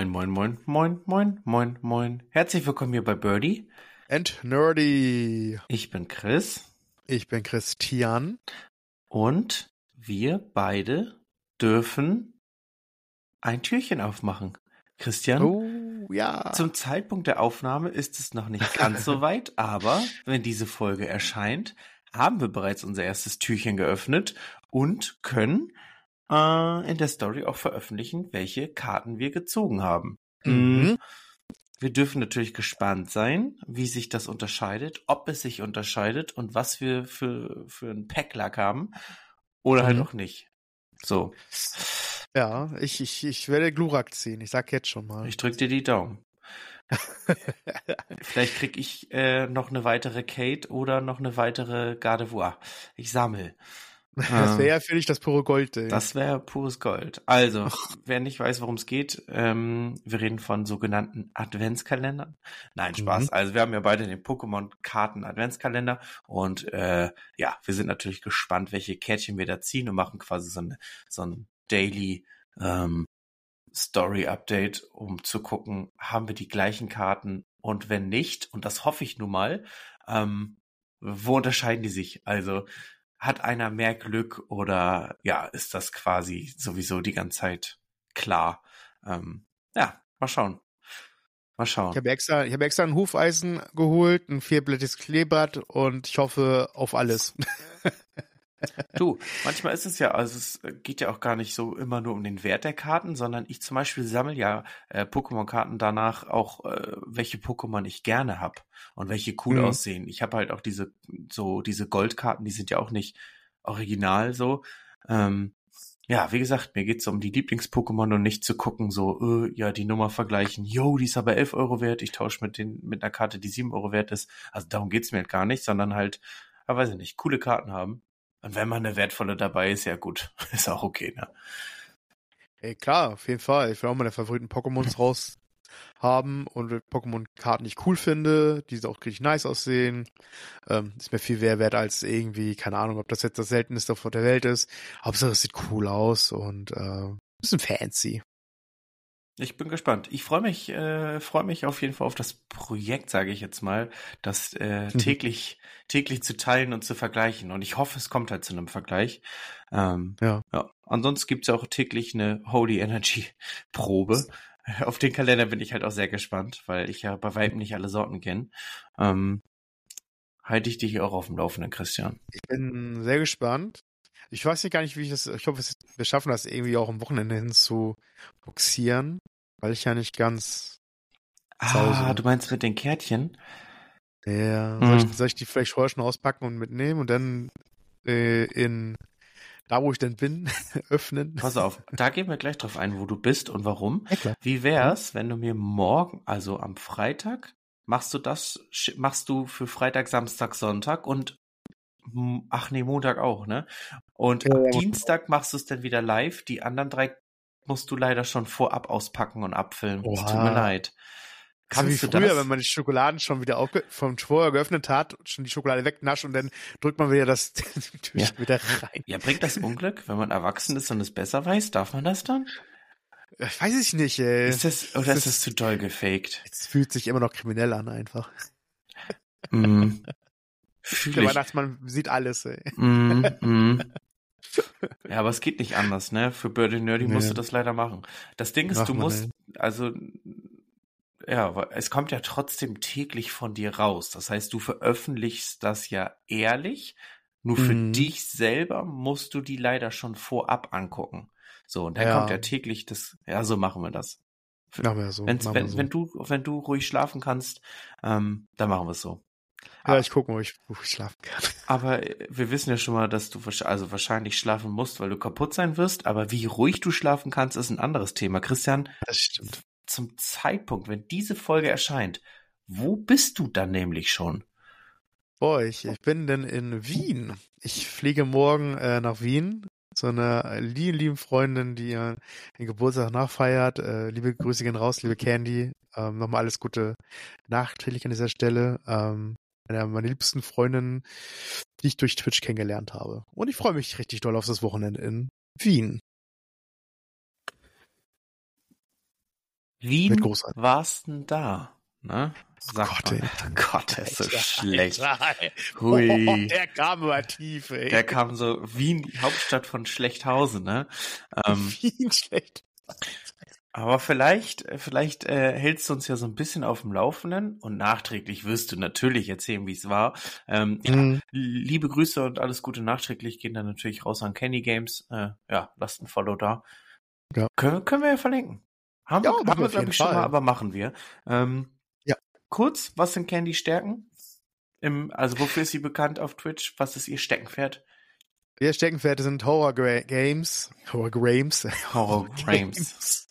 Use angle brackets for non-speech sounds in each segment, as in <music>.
Moin, moin, moin, moin, moin, moin, moin. Herzlich willkommen hier bei Birdie. And Nerdy. Ich bin Chris. Ich bin Christian. Und wir beide dürfen ein Türchen aufmachen. Christian? Oh, ja. Zum Zeitpunkt der Aufnahme ist es noch nicht ganz so weit, <laughs> aber wenn diese Folge erscheint, haben wir bereits unser erstes Türchen geöffnet und können äh, in der Story auch veröffentlichen, welche Karten wir gezogen haben. Mhm. Wir dürfen natürlich gespannt sein, wie sich das unterscheidet, ob es sich unterscheidet und was wir für, für einen Packlack haben oder halt Mhm. auch nicht. So, Ja, ich, ich, ich werde Glurak ziehen. Ich sag jetzt schon mal. ich drück dir die Daumen. <laughs> Vielleicht krieg ich äh, noch eine weitere Kate oder noch eine weitere Gardevoir. Ich sammel. <laughs> das wäre ja für dich das pure Gold. Ey. Das wäre pures Gold. Also, wer nicht weiß, worum es geht, ähm, wir reden von sogenannten Adventskalendern. Nein, Spaß. Mhm. Also wir haben ja beide den Pokémon-Karten Adventskalender und äh, ja, wir sind natürlich gespannt, welche Kärtchen wir da ziehen und machen quasi so, eine, so ein Daily ähm, Story-Update, um zu gucken, haben wir die gleichen Karten und wenn nicht, und das hoffe ich nun mal, ähm, wo unterscheiden die sich? Also hat einer mehr Glück oder ja, ist das quasi sowieso die ganze Zeit klar? Ähm, ja, mal schauen. Mal schauen. Ich habe extra, ich habe extra ein Hufeisen geholt, ein vierblättiges Kleeblatt und ich hoffe auf alles. <laughs> Du, manchmal ist es ja, also es geht ja auch gar nicht so immer nur um den Wert der Karten, sondern ich zum Beispiel sammle ja äh, Pokémon-Karten danach auch, äh, welche Pokémon ich gerne hab und welche cool Mhm. aussehen. Ich habe halt auch diese, so diese Goldkarten, die sind ja auch nicht original so. Ähm, ja, wie gesagt, mir geht's um die Lieblings-Pokémon und nicht zu gucken, so, äh, ja, die Nummer vergleichen, yo, die ist aber 11 Euro wert, ich tausche mit den, mit einer Karte, die 7 Euro wert ist. Also darum geht's mir halt gar nicht, sondern halt, ja, weiß ich nicht, coole Karten haben. Und wenn man eine wertvolle dabei ist, ja gut, <laughs> ist auch okay, ne? Ey, klar, auf jeden Fall. Ich will auch meine Favoriten Pokémons <laughs> raus haben und Pokémon-Karten, die ich cool finde, die auch richtig nice aussehen. Ähm, ist mir viel mehr wert als irgendwie, keine Ahnung, ob das jetzt das seltenste auf der Welt ist. Hauptsache es sieht cool aus und äh, bisschen fancy. Ich bin gespannt. Ich freue mich, äh, freue mich auf jeden Fall auf das Projekt, sage ich jetzt mal, das äh, Mhm. täglich, täglich zu teilen und zu vergleichen. Und ich hoffe, es kommt halt zu einem Vergleich. Ähm, Ja. ja. Ansonsten gibt's ja auch täglich eine Holy Energy <laughs> Probe. Auf den Kalender bin ich halt auch sehr gespannt, weil ich ja bei Weitem nicht alle Sorten kenne. Ähm, halte ich dich auch auf dem Laufenden, Christian. Ich bin sehr gespannt. Ich weiß nicht gar nicht, wie ich das, ich hoffe, wir schaffen das irgendwie auch am Wochenende hin zu boxieren, weil ich ja nicht ganz, Ah, du meinst mit den Kärtchen? ja, Mhm. soll, ich, soll ich die vielleicht vorher schon auspacken und mitnehmen und dann äh, in, da wo ich denn bin, <laughs> öffnen? Pass auf, da gehen wir gleich drauf ein, wo du bist und warum. Ja. Wie wär's, wenn du mir morgen, also am Freitag, machst du das, machst du für Freitag, Samstag, Sonntag und ach nee, Montag auch, ne? Und Ja, ab ja. Dienstag machst du es dann wieder live. Die anderen drei musst du leider schon vorab auspacken und abfilmen. Es tut mir Oha. leid. So wie Kannst du früher, das? wenn man die Schokoladen schon wieder vom vorher geöffnet hat, schon die Schokolade wegnascht und dann drückt man wieder das <laughs> Türchen wieder rein. ja, bringt das Unglück, wenn man erwachsen ist und es besser weiß? Darf man das dann? Ich weiß es nicht, ey. Ist das, oder ist das- das zu doll gefaked? Es fühlt sich immer noch kriminell an, einfach. Mm. Fühl Der ich. Weihnachtsmann sieht alles, ey. Mm, mm. <laughs> Ja, aber es geht nicht anders, ne? Für Birdie Nerdy Nee. musst du das leider machen. Das Ding ist, Macht du musst, ey. also, ja, es kommt ja trotzdem täglich von dir raus. Das heißt, du veröffentlichst das ja ehrlich. Nur für Mhm. dich selber musst du die leider schon vorab angucken. So, und dann Ja. kommt ja täglich das, ja, so machen wir das. Machen wir so. Wenn's, machen wir wenn, so. wenn du, wenn du ruhig schlafen kannst, ähm, dann machen wir es so. Ja, ich gucke, wo ich, wo ich schlafen kann. <laughs> Aber äh, wir wissen ja schon mal, dass du also wahrscheinlich schlafen musst, weil du kaputt sein wirst. Aber wie ruhig du schlafen kannst, ist ein anderes Thema. Christian, Das stimmt. zum Zeitpunkt, wenn diese Folge erscheint, wo bist du dann nämlich schon? Boah, ich, ich bin denn in Wien. Ich fliege morgen äh, nach Wien zu einer lieben, lieben Freundin, die ihren den Geburtstag nachfeiert. Äh, liebe Grüße gehen raus, liebe Candy. Ähm, Nochmal alles Gute nachträglich an dieser Stelle. Ähm, einer meiner liebsten Freundinnen, die ich durch Twitch kennengelernt habe. Und ich freue mich richtig doll auf das Wochenende in Wien. Wie Wird großartig. war's denn da? Ne? Sag Gott, mal. ey. <laughs> Gott, der ist so schlecht. Alter, Hui. Oh, der kam aber tief, ey. Der kam so Wien, die Hauptstadt von Schlechthausen, ne? <laughs> Ähm, Wien schlecht. Aber vielleicht, äh, vielleicht äh, hältst du uns ja so ein bisschen auf dem Laufenden und nachträglich wirst du natürlich erzählen, wie es war. Ähm, ja, Mhm. liebe Grüße und alles Gute nachträglich gehen dann natürlich raus an Kenny Games. Äh, ja, lasst ein Follow da. Ja. Können, können wir ja verlinken. Haben, Ja, haben wir glaube ich, schon Fall. mal, aber machen wir. Ähm, Ja. Kurz, was sind Candy Stärken? Im, also wofür ist sie bekannt auf Twitch? Was ist ihr Steckenpferd? Wir Steckenpferde sind Horror Games. Horror Games. Horror <laughs> Games.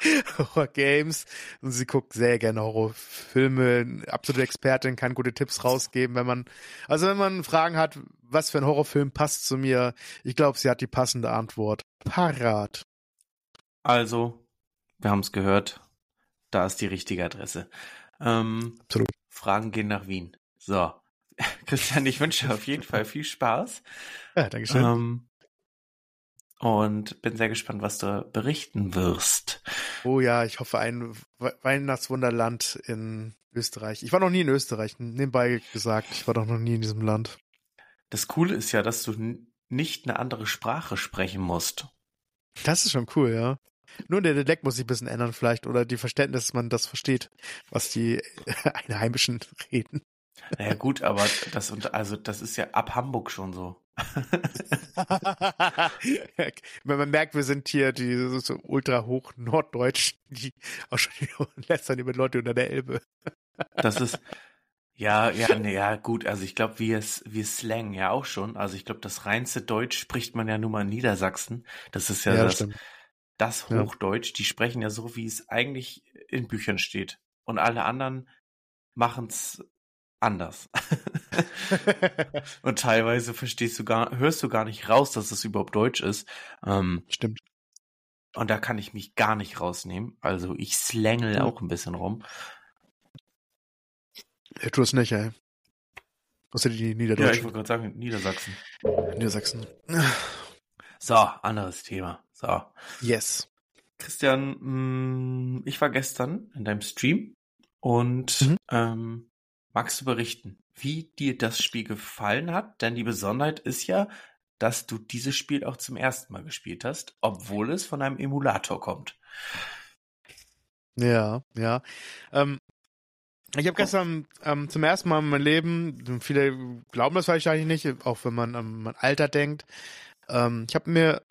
<laughs> Horror Games. Und sie guckt sehr gerne Horrorfilme. Absolute Expertin, kann gute Tipps rausgeben, wenn man, also wenn man Fragen hat, was für ein Horrorfilm passt zu mir. Ich glaube, sie hat die passende Antwort. Parat. Also, wir haben es gehört. Da ist die richtige Adresse. Ähm, Absolut. Fragen gehen nach Wien. So. <laughs> Christian, ich wünsche dir auf jeden Fall viel Spaß. Ja, Dankeschön. Ähm, und bin sehr gespannt, was du berichten wirst. Oh ja, ich hoffe ein We Weihnachtswunderland in Österreich. Ich war noch nie in Österreich, nebenbei gesagt. Ich war doch noch nie in diesem Land. Das Coole ist ja, dass du nicht eine andere Sprache sprechen musst. Das ist schon cool, ja. Nur der Dialekt muss sich ein bisschen ändern vielleicht oder die Verständnis, dass man das versteht, was die <laughs> Einheimischen reden. Naja, gut, aber das, also, das ist ja ab Hamburg schon so. <laughs> Wenn man merkt, wir sind hier die so, ultra hoch Norddeutschen, die auch schon lästern über Leute unter der Elbe. Das ist, ja, ja, nee, ja, gut, also ich glaube, wir, wir slang ja auch schon. Also ich glaube, das reinste Deutsch spricht man ja nur mal in Niedersachsen. Das ist ja, Ja, das das, stimmt. das Ja. Hochdeutsch. Die sprechen ja so, wie es eigentlich in Büchern steht. Und alle anderen machen's anders. <laughs> <laughs> Und teilweise verstehst du gar, hörst du gar nicht raus, dass es überhaupt Deutsch ist. Ähm, Stimmt. und da kann ich mich gar nicht rausnehmen. Also ich slängel auch ein bisschen rum. Ja, tu es nicht, ey. Außer die Ja, ich Niederdeutschen. wollte gerade sagen, Niedersachsen. Niedersachsen. So, anderes Thema. So. Yes. Christian, mh, ich war gestern in deinem Stream und Mhm. ähm, magst du berichten, wie dir das Spiel gefallen hat? Denn die Besonderheit ist ja, dass du dieses Spiel auch zum ersten Mal gespielt hast, obwohl es von einem Emulator kommt. Ja, ja. Ähm, ich habe gestern ähm, zum ersten Mal in meinem Leben, viele glauben das wahrscheinlich nicht, auch wenn man an mein Alter denkt. Ähm, ich habe mir,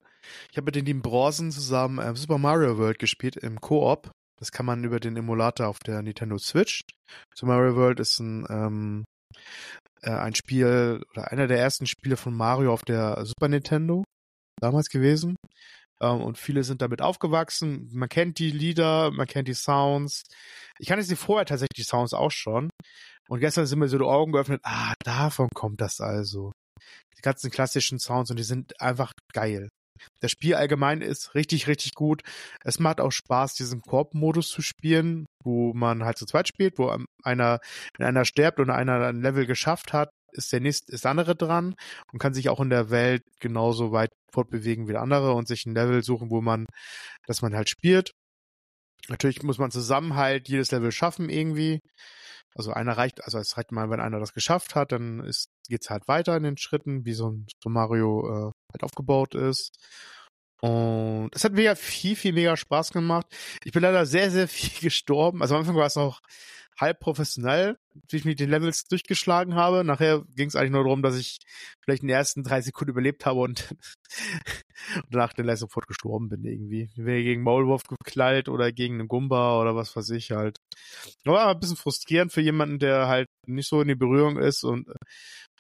ich habe mit den lieben Bronzen zusammen äh, Super Mario World gespielt im Koop. Das kann man über den Emulator auf der Nintendo Switch. Super Mario World ist ein ähm, äh, ein Spiel oder einer der ersten Spiele von Mario auf der Super Nintendo damals gewesen. Ähm, und viele sind damit aufgewachsen. Man kennt die Lieder, man kennt die Sounds. Ich kannte sie vorher tatsächlich die Sounds auch schon. Und gestern sind mir so die Augen geöffnet. Ah, davon kommt das also. Die ganzen klassischen Sounds und die sind einfach geil. Das Spiel allgemein ist richtig, richtig gut. Es macht auch Spaß, diesen Koop-Modus zu spielen, wo man halt zu zweit spielt, wo einer, wenn einer stirbt und einer ein Level geschafft hat, ist der nächste, ist der andere dran und kann sich auch in der Welt genauso weit fortbewegen wie der andere und sich ein Level suchen, wo man, dass man halt spielt. Natürlich muss man zusammen halt jedes Level schaffen irgendwie. Also einer reicht, also es reicht mal, wenn einer das geschafft hat, dann ist, geht's halt weiter in den Schritten, wie so ein Super Mario äh, halt aufgebaut ist. Und es hat mega viel, viel mega Spaß gemacht. Ich bin leider sehr, sehr <laughs> viel gestorben. Also am Anfang war es noch halb professionell, wie ich mit den Levels durchgeschlagen habe. Nachher ging es eigentlich nur darum, dass ich vielleicht in den ersten drei Sekunden überlebt habe und, <laughs> und nach der Leistung sofort gestorben bin irgendwie. Wäre gegen Maulwurf geklallt oder gegen einen Gumba oder was weiß ich halt. Aber ein bisschen frustrierend für jemanden, der halt nicht so in die Berührung ist und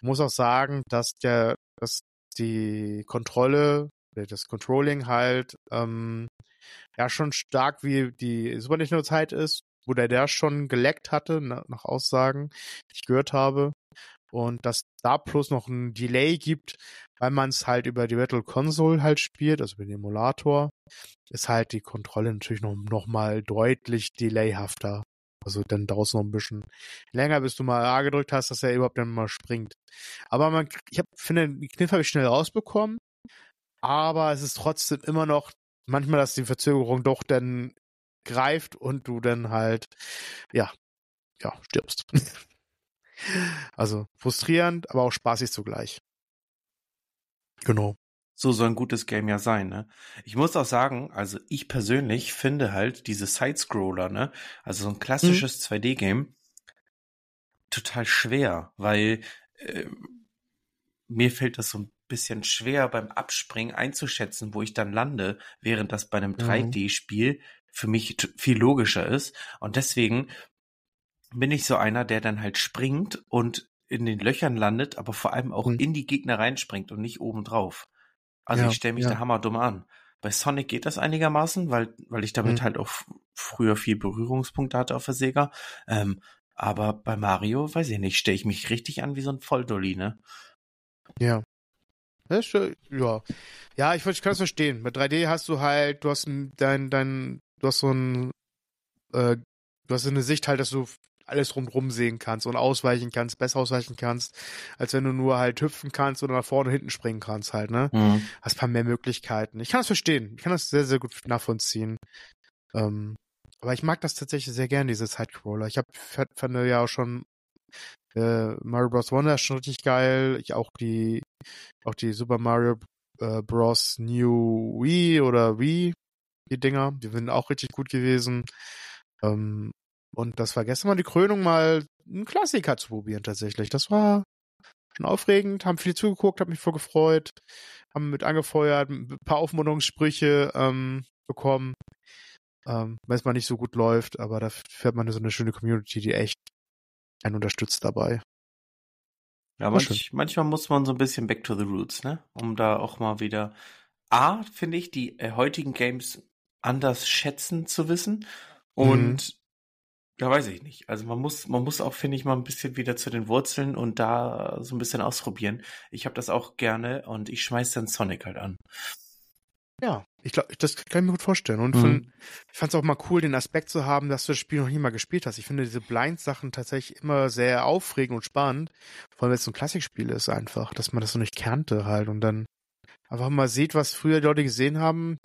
muss auch sagen, dass der, dass die Kontrolle, das Controlling halt ähm, ja schon stark wie die Super Nintendo Zeit ist, wo der der schon geleckt hatte, nach Aussagen, die ich gehört habe. Und dass da plus noch ein Delay gibt, weil man es halt über die Virtual Console halt spielt, also über den Emulator, ist halt die Kontrolle natürlich noch, noch mal deutlich delayhafter. Also dann dauert es noch ein bisschen länger, bis du mal A gedrückt hast, dass er überhaupt dann mal springt. Aber man, ich hab, finde, die Kniff habe ich schnell rausbekommen. Aber es ist trotzdem immer noch manchmal, dass die Verzögerung doch dann greift und du dann halt, ja, ja, stirbst. <laughs> also frustrierend, aber auch spaßig zugleich. Genau. So soll ein gutes Game ja sein, ne? Ich muss auch sagen, also ich persönlich finde halt diese Sidescroller, ne? Also so ein klassisches mhm. 2D-Game total schwer, weil äh, mir fällt das so ein bisschen schwer beim Abspringen einzuschätzen, wo ich dann lande, während das bei einem 3D-Spiel mhm. für mich viel logischer ist. Und deswegen bin ich so einer, der dann halt springt und in den Löchern landet, aber vor allem auch mhm. in die Gegner reinspringt und nicht oben drauf. Also ja, ich stelle mich ja. da hammerdumm an. Bei Sonic geht das einigermaßen, weil, weil ich damit mhm. halt auch früher viel Berührungspunkte hatte auf der Sega. Ähm, aber bei Mario, weiß ich nicht, stelle ich mich richtig an wie so ein Volldolly, ne? Ja. Ja, ja. Ich, ich kann es verstehen. Bei 3D hast du halt, du hast dein, dein, du hast so ein, äh, du hast so eine Sicht halt, dass du alles rundrum sehen kannst und ausweichen kannst, besser ausweichen kannst, als wenn du nur halt hüpfen kannst oder nach vorne und hinten springen kannst halt, ne? Mhm. Hast ein paar mehr Möglichkeiten. Ich kann das verstehen. Ich kann das sehr, sehr gut nachvollziehen. Ähm, aber ich mag das tatsächlich sehr gern, diese Sidecrawler. Ich hab, fand ja auch schon äh, Mario Bros. Wonder ist schon richtig geil. Ich auch die, auch die Super Mario äh, Bros. New Wii oder Wii, die Dinger, die sind auch richtig gut gewesen. Ähm, und das war gestern mal die Krönung, mal einen Klassiker zu probieren tatsächlich. Das war schon aufregend, haben viel zugeguckt, haben mich voll gefreut, haben mit angefeuert, ein paar Aufmunterungssprüche ähm, bekommen, ähm, wenn es mal nicht so gut läuft, aber da fährt man so eine schöne Community, die echt einen unterstützt dabei. Ja, manch, manchmal muss man so ein bisschen back to the roots, ne? Um da auch mal wieder A, finde ich, die äh, heutigen Games anders schätzen zu wissen und mhm. Ja, weiß ich nicht. Also man muss, man muss auch, finde ich, mal ein bisschen wieder zu den Wurzeln und da so ein bisschen ausprobieren. Ich habe das auch gerne und ich schmeiß dann Sonic halt an. Ja, ich glaube, das kann ich mir gut vorstellen. Und von, mhm. ich fand es auch mal cool, den Aspekt zu haben, dass du das Spiel noch nie mal gespielt hast. Ich finde diese Blind-Sachen tatsächlich immer sehr aufregend und spannend. Vor allem, wenn es so ein Klassikspiel ist einfach, dass man das so nicht kannte halt und dann einfach mal sieht, was früher die Leute gesehen haben.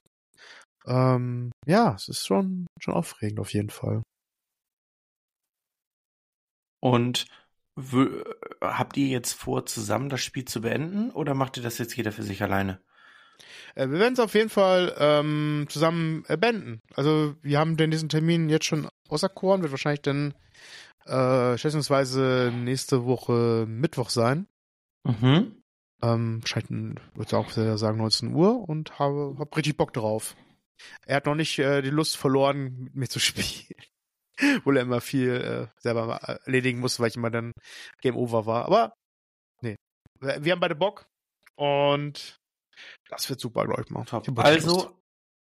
Ähm, ja, es ist schon, schon aufregend auf jeden Fall. Und habt ihr jetzt vor, zusammen das Spiel zu beenden oder macht ihr das jetzt jeder für sich alleine? Äh, wir werden es auf jeden Fall ähm, zusammen äh, beenden. Also wir haben den diesen Termin jetzt schon auserkoren, wird wahrscheinlich dann äh, schätzungsweise nächste Woche Mittwoch sein. Mhm. Ähm, wahrscheinlich würde ich auch sagen 19 Uhr und habe hab richtig Bock drauf. Er hat noch nicht äh, die Lust verloren, mit mir zu <laughs> spielen. <laughs> Obwohl er immer viel äh, selber erledigen musste, weil ich immer dann Game Over war. Aber nee, wir haben beide Bock und das wird super, glaube ich mal. Top. Also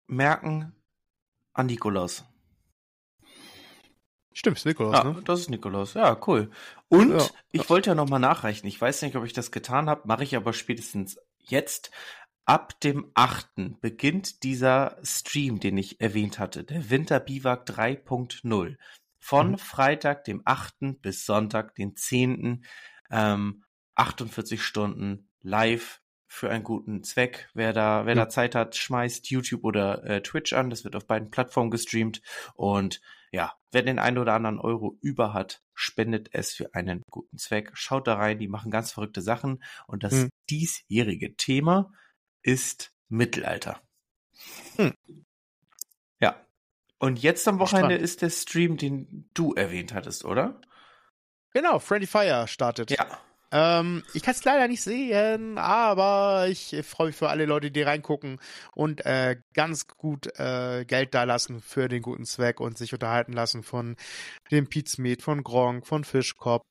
merken an Nikolaus. Stimmt, ist Nikolaus, ja, ne? Das ist Nikolaus, ja, cool. Und ja, ich wollte ja nochmal nachreichen. Ich weiß nicht, ob ich das getan habe, mache ich aber spätestens jetzt. Ab dem 8. beginnt dieser Stream, den ich erwähnt hatte, der Winterbiwak 3.0. Von mhm. Freitag, dem 8. bis Sonntag, den 10. Ähm, 48 Stunden live für einen guten Zweck. Wer da, wer mhm. da Zeit hat, schmeißt YouTube oder äh, Twitch an. Das wird auf beiden Plattformen gestreamt. Und ja, wer den einen oder anderen Euro über hat, spendet es für einen guten Zweck. Schaut da rein, die machen ganz verrückte Sachen. Und das mhm. diesjährige Thema ist Mittelalter. Hm. Ja. Und jetzt am Wochenende Spannend. ist der Stream, den du erwähnt hattest, oder? Genau, Friendly Fire startet. Ja. Ähm, ich kann es leider nicht sehen, aber ich freue mich für alle Leute, die reingucken und äh, ganz gut äh, Geld da lassen für den guten Zweck und sich unterhalten lassen von dem Pizmeet, von Gronk, von Fischkopf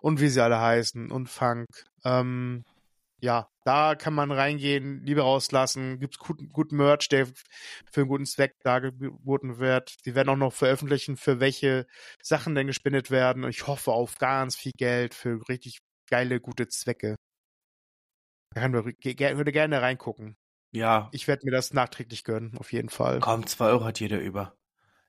und wie sie alle heißen und Funk. Ähm, ja, da kann man reingehen, Liebe rauslassen, gibt's guten, guten Merch, der für einen guten Zweck dargeboten wird. Die werden auch noch veröffentlichen, für welche Sachen denn gespendet werden. Und ich hoffe auf ganz viel Geld für richtig geile, gute Zwecke. Da kann man, würde gerne reingucken. Ja. Ich werde mir das nachträglich gönnen, auf jeden Fall. Komm, zwei Euro hat jeder über.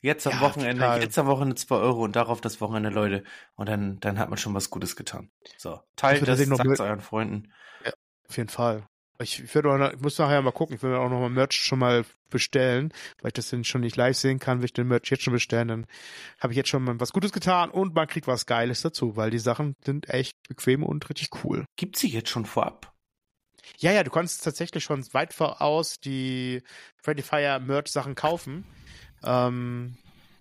Jetzt am ja, Wochenende, total. jetzt am Wochenende zwei Euro und darauf das Wochenende, Leute. Und dann, dann hat man schon was Gutes getan. So, teilt das, sagt es euren Freunden. Ja, auf jeden Fall. Ich, ich, auch ich muss nachher mal gucken. Ich will auch noch mal Merch schon mal bestellen, weil ich das dann schon nicht live sehen kann, will ich den Merch jetzt schon bestellen. Dann habe ich jetzt schon mal was Gutes getan und man kriegt was Geiles dazu, weil die Sachen sind echt bequem und richtig cool. Gibt sie jetzt schon vorab? Ja, ja, du kannst tatsächlich schon weit voraus die Freddy Fire Merch Sachen kaufen. Ähm,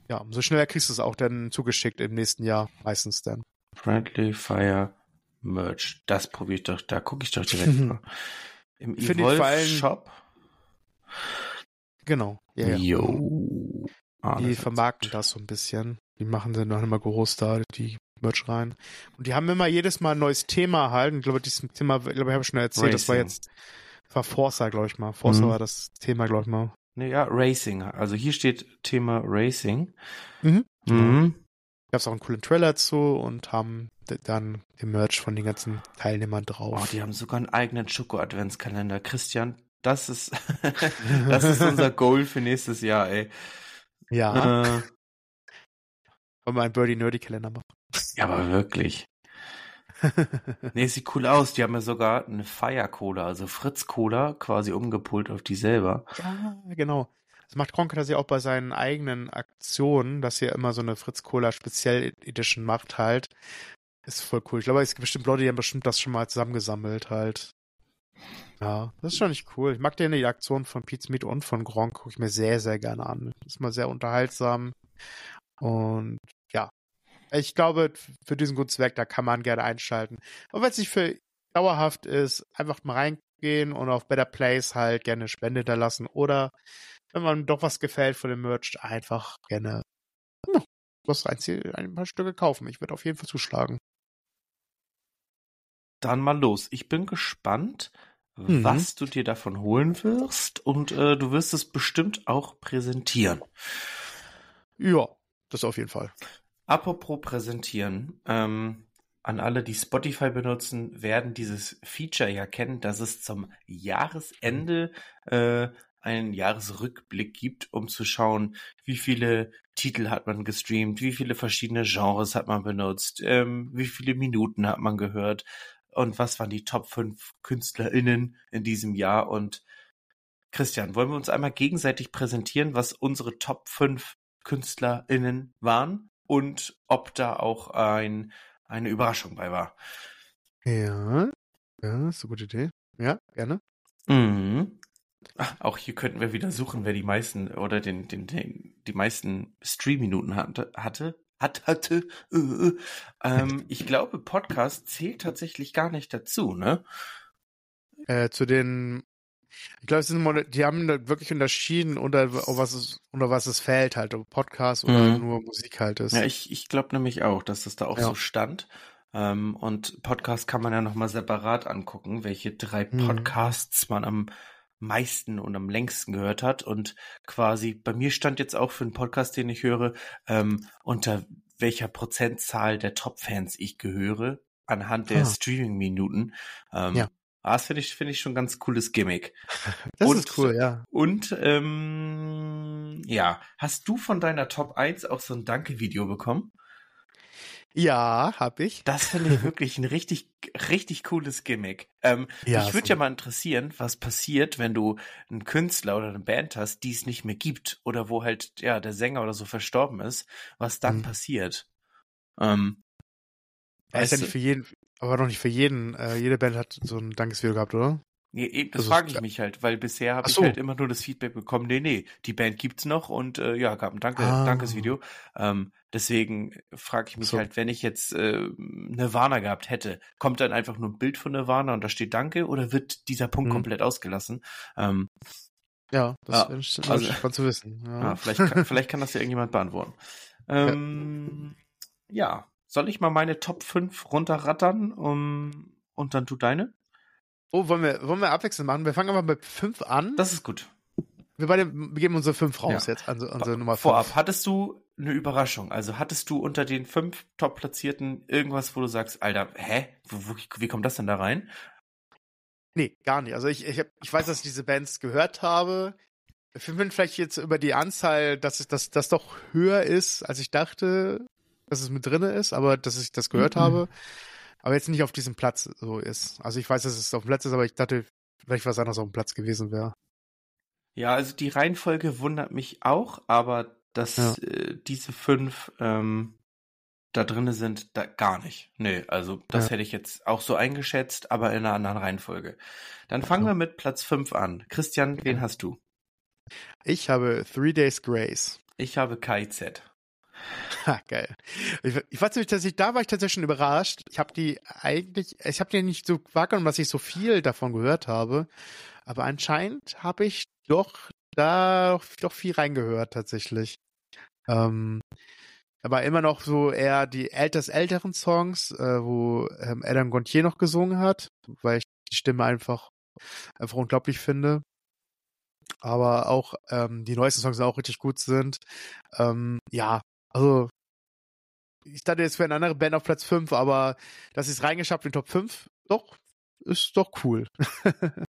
ja, umso schneller kriegst du es auch dann zugeschickt im nächsten Jahr, meistens dann. Friendly Fire Merch. Das probiere ich doch, da gucke ich doch direkt mal. Im Evolve Shop. Genau. Ja, ja. Yo. Ah, die vermarkten das so ein bisschen. Die machen dann noch immer groß da, die Merch rein. Und die haben immer jedes Mal ein neues Thema halt. Ich glaube, dieses Thema, glaube ich, habe ich schon erzählt, Racing. das war jetzt, war Forza, glaube ich mal. Forza mhm. war das Thema, glaube ich mal. Naja, Racing. Also hier steht Thema Racing. Mhm. mhm. Gab es auch einen coolen Trailer zu und haben dann den Merch von den ganzen Teilnehmern drauf. Oh, die haben sogar einen eigenen Schoko-Adventskalender. Christian, das ist, <laughs> das ist unser Goal für nächstes Jahr, ey. Ja. Äh, Wollen wir einen Birdie-Nerdy-Kalender machen? Ja, aber wirklich. <laughs> nee, sieht cool aus. Die haben ja sogar eine Fire Cola, also Fritz Cola, quasi umgepult auf die selber. Ja, genau. Das macht das ja auch bei seinen eigenen Aktionen, dass er immer so eine Fritz Cola Speziell Edition macht halt. Ist voll cool. Ich glaube, es gibt bestimmt Leute, die haben bestimmt das schon mal zusammengesammelt halt. Ja, das ist schon nicht cool. Ich mag den die Aktion von Pete's Meat und von Gronk, gucke ich mir sehr, sehr gerne an. Ist mal sehr unterhaltsam. Und ja, ich glaube, für diesen guten Zweck, da kann man gerne einschalten. Und wenn es nicht für dauerhaft ist, einfach mal reingehen und auf Better Place halt gerne Spende hinterlassen. Oder wenn man doch was gefällt von dem Merch, einfach gerne ja, was ein, ein paar Stücke kaufen. Ich würde auf jeden Fall zuschlagen. Dann mal los. Ich bin gespannt, mhm. was du dir davon holen wirst und äh, du wirst es bestimmt auch präsentieren. Ja, das auf jeden Fall. Apropos präsentieren, ähm, an alle, die Spotify benutzen, werden dieses Feature ja kennen, dass es zum Jahresende äh, einen Jahresrückblick gibt, um zu schauen, wie viele Titel hat man gestreamt, wie viele verschiedene Genres hat man benutzt, ähm, wie viele Minuten hat man gehört und was waren die Top 5 KünstlerInnen in diesem Jahr und Christian, wollen wir uns einmal gegenseitig präsentieren, was unsere Top 5 KünstlerInnen waren und ob da auch ein, eine Überraschung bei war? Ja, ja, ist eine gute Idee. Ja, gerne. Mhm. Auch hier könnten wir wieder suchen, wer die meisten oder den, den, den die meisten Stream-Minuten hatte, hatte, hat, hatte. Äh, äh. Ähm, <laughs> ich glaube, Podcast zählt tatsächlich gar nicht dazu, ne? Äh, zu den, ich glaube, die haben wirklich unterschieden, unter was es, unter was es fällt halt, ob Podcast oder mhm. nur Musik halt ist. Ja, ich, ich glaube nämlich auch, dass das da auch ja. so stand. Ähm, und Podcast kann man ja nochmal separat angucken, welche drei mhm. Podcasts mhm. man am meisten und am längsten gehört hat. Und quasi bei mir stand jetzt auch für einen Podcast, den ich höre, ähm, unter welcher Prozentzahl der Top-Fans ich gehöre, anhand der ah. Streaming-Minuten. Ähm, ja. Das finde ich, finde ich schon ein ganz cooles Gimmick. <laughs> Das und, ist cool, ja. Und ähm, ja, hast du von deiner Top 1 auch so ein Danke-Video bekommen? Ja, hab ich. Das finde ich wirklich ein richtig, richtig cooles Gimmick. Ähm, ja, mich würde so. ja mal interessieren, was passiert, wenn du einen Künstler oder eine Band hast, die es nicht mehr gibt oder wo halt ja der Sänger oder so verstorben ist, was dann mhm. passiert. Ähm, er ist ja nicht für jeden, aber noch nicht für jeden. Äh, jede Band hat so ein Dankesvideo gehabt, oder? Nee, eben, das also, frage ich mich halt, weil bisher habe so. ich halt immer nur das Feedback bekommen, nee, nee, die Band gibt's noch und äh, ja, gab ein Danke, ah. Dankesvideo. Ähm, deswegen frage ich mich so. halt, wenn ich jetzt äh, Nirvana gehabt hätte, kommt dann einfach nur ein Bild von Nirvana und da steht Danke oder wird dieser Punkt hm. komplett ausgelassen? Ähm, ja, das ja, wäre also, spannend zu wissen. Ja. ja vielleicht, kann, <laughs> vielleicht kann das ja irgendjemand beantworten. Ähm, ja. ja. soll ich mal meine Top 5 runterrattern um, und dann du deine? Oh, wollen wir, wollen wir abwechselnd machen? Wir fangen aber mit fünf an. Das ist gut. Wir beide geben unsere fünf raus ja. jetzt, also unsere Nummer fünf. Vorab, hattest du eine Überraschung? Also hattest du unter den fünf Top-Platzierten irgendwas, wo du sagst, Alter, hä? Wo, wie kommt das denn da rein? Nee, gar nicht. Also ich, ich, hab, ich weiß, dass ich diese Bands gehört habe. Ich bin vielleicht jetzt über die Anzahl, dass es das, das doch höher ist, als ich dachte, dass es mit drinne ist, aber dass ich das gehört mhm. habe aber jetzt nicht auf diesem Platz so ist. Also ich weiß, dass es auf dem Platz ist, aber ich dachte, vielleicht was anderes auf dem Platz gewesen wäre. Ja, also die Reihenfolge wundert mich auch, aber dass Ja. äh, diese fünf ähm, da drinne sind, da gar nicht. Nö, also das Ja. hätte ich jetzt auch so eingeschätzt, aber in einer anderen Reihenfolge. Dann fangen Ja. wir mit Platz fünf an. Christian, wen hast du? Ich habe Three Days Grace. Ich habe KIZ. <laughs> Ha, geil. Ich, ich weiß nicht, dass ich da war ich tatsächlich schon überrascht. Ich habe die eigentlich, ich habe die nicht so wahrgenommen, dass ich so viel davon gehört habe. Aber anscheinend habe ich doch da doch viel reingehört tatsächlich. Ähm, aber immer noch so eher die ältest älteren Songs, äh, wo ähm, Adam Gontier noch gesungen hat, weil ich die Stimme einfach einfach unglaublich finde. Aber auch ähm, die neuesten Songs auch richtig gut sind. Ähm, ja, also ich dachte, jetzt wäre eine andere Band auf Platz 5, aber dass sie es reingeschafft in Top 5, doch, ist doch cool. <laughs>